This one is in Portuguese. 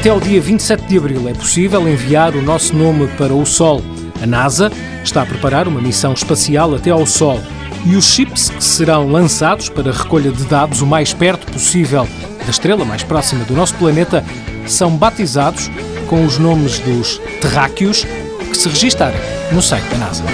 Até ao dia 27 de abril é possível enviar o nosso nome para o Sol. A NASA está a preparar uma missão espacial até ao Sol e os chips que serão lançados para recolha de dados o mais perto possível da estrela mais próxima do nosso planeta são batizados com os nomes dos terráqueos que se registarem no site da NASA.